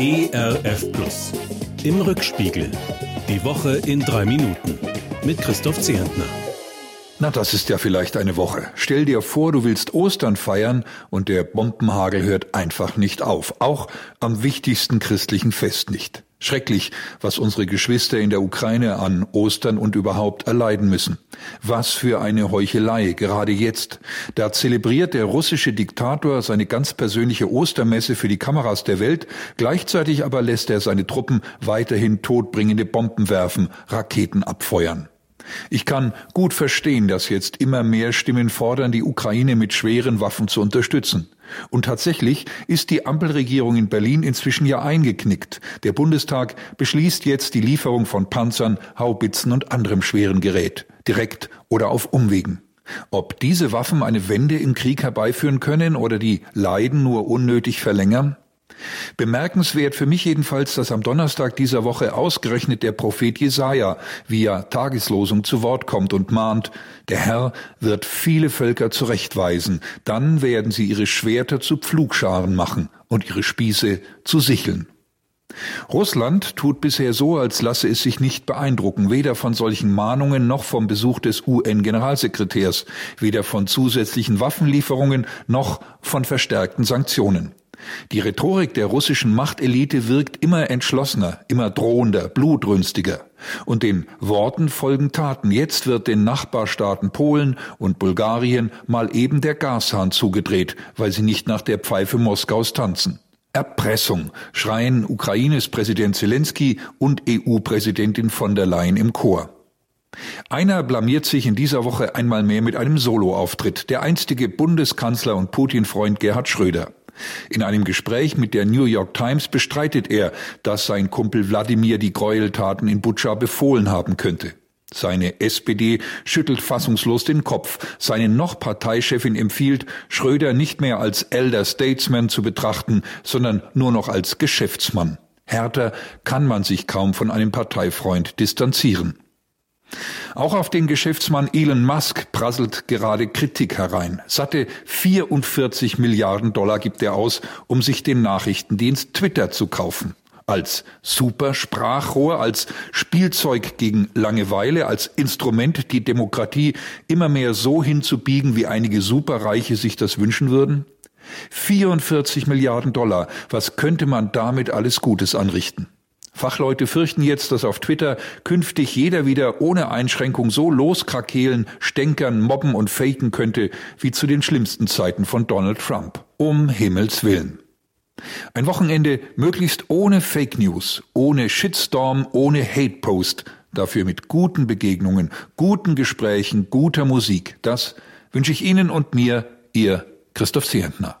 ERF Plus. Im Rückspiegel. Die Woche in drei Minuten. Mit Christoph Zehentner. Na, das ist ja vielleicht eine Woche. Stell dir vor, du willst Ostern feiern und der Bombenhagel hört einfach nicht auf. Auch am wichtigsten christlichen Fest nicht. Schrecklich, was unsere Geschwister in der Ukraine an Ostern und überhaupt erleiden müssen. Was für eine Heuchelei, gerade jetzt. Da zelebriert der russische Diktator seine ganz persönliche Ostermesse für die Kameras der Welt, gleichzeitig aber lässt er seine Truppen weiterhin todbringende Bomben werfen, Raketen abfeuern. Ich kann gut verstehen, dass jetzt immer mehr Stimmen fordern, die Ukraine mit schweren Waffen zu unterstützen. Und tatsächlich ist die Ampelregierung in Berlin inzwischen ja eingeknickt. Der Bundestag beschließt jetzt die Lieferung von Panzern, Haubitzen und anderem schweren Gerät, direkt oder auf Umwegen. Ob diese Waffen eine Wende im Krieg herbeiführen können oder die Leiden nur unnötig verlängern? Bemerkenswert für mich jedenfalls, dass am Donnerstag dieser Woche ausgerechnet der Prophet Jesaja via Tageslosung zu Wort kommt und mahnt, der Herr wird viele Völker zurechtweisen, dann werden sie ihre Schwerter zu Pflugscharen machen und ihre Spieße zu Sicheln. Russland tut bisher so, als lasse es sich nicht beeindrucken, weder von solchen Mahnungen noch vom Besuch des UN-Generalsekretärs, weder von zusätzlichen Waffenlieferungen noch von verstärkten Sanktionen. Die Rhetorik der russischen Machtelite wirkt immer entschlossener, immer drohender, blutrünstiger. Und den Worten folgen Taten. Jetzt wird den Nachbarstaaten Polen und Bulgarien mal eben der Gashahn zugedreht, weil sie nicht nach der Pfeife Moskaus tanzen. Erpressung, schreien Ukraines Präsident Zelensky und EU-Präsidentin von der Leyen im Chor. Einer blamiert sich in dieser Woche einmal mehr mit einem Soloauftritt, der einstige Bundeskanzler und Putin-Freund Gerhard Schröder. In einem Gespräch mit der New York Times bestreitet er, dass sein Kumpel Wladimir die Gräueltaten in Butscha befohlen haben könnte. Seine SPD schüttelt fassungslos den Kopf. Seine noch Parteichefin empfiehlt, Schröder nicht mehr als Elder Statesman zu betrachten, sondern nur noch als Geschäftsmann. Härter kann man sich kaum von einem Parteifreund distanzieren. Auch auf den Geschäftsmann Elon Musk prasselt gerade Kritik herein. Satte 44 Milliarden Dollar gibt er aus, um sich den Nachrichtendienst Twitter zu kaufen. Als Supersprachrohr, als Spielzeug gegen Langeweile, als Instrument, die Demokratie immer mehr so hinzubiegen, wie einige Superreiche sich das wünschen würden? 44 Milliarden Dollar, was könnte man damit alles Gutes anrichten? Fachleute fürchten jetzt, dass auf Twitter künftig jeder wieder ohne Einschränkung so loskrakehlen, stänkern, mobben und faken könnte wie zu den schlimmsten Zeiten von Donald Trump. Um Himmels Willen. Ein Wochenende möglichst ohne Fake News, ohne Shitstorm, ohne Hate Post, dafür mit guten Begegnungen, guten Gesprächen, guter Musik. Das wünsche ich Ihnen und mir, Ihr Christoph Zehentner.